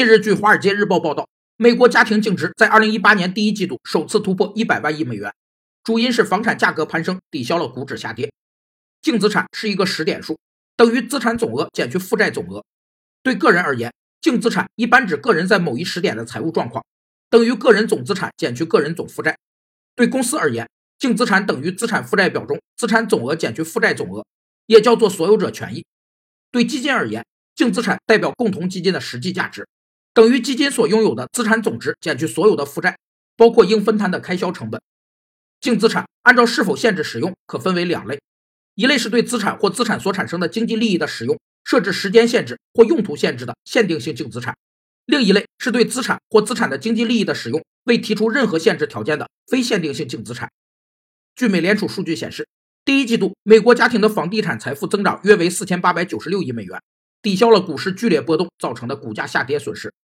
近日，据《华尔街日报》报道，美国家庭净值在2018年第一季度首次突破100万亿美元，主因是房产价格攀升抵消了股指下跌。净资产是一个时点数，等于资产总额减去负债总额。对个人而言，净资产一般指个人在某一时点的财务状况，等于个人总资产减去个人总负债。对公司而言，净资产等于资产负债表中资产总额减去负债总额，也叫做所有者权益。对基金而言，净资产代表共同基金的实际价值。等于基金所拥有的资产总值减去所有的负债，包括应分摊的开销成本。净资产按照是否限制使用，可分为两类：一类是对资产或资产所产生的经济利益的使用设置时间限制或用途限制的限定性净资产；另一类是对资产或资产的经济利益的使用未提出任何限制条件的非限定性净资产。据美联储数据显示，第一季度美国家庭的房地产财富增长约为四千八百九十六亿美元，抵消了股市剧烈波动造成的股价下跌损失。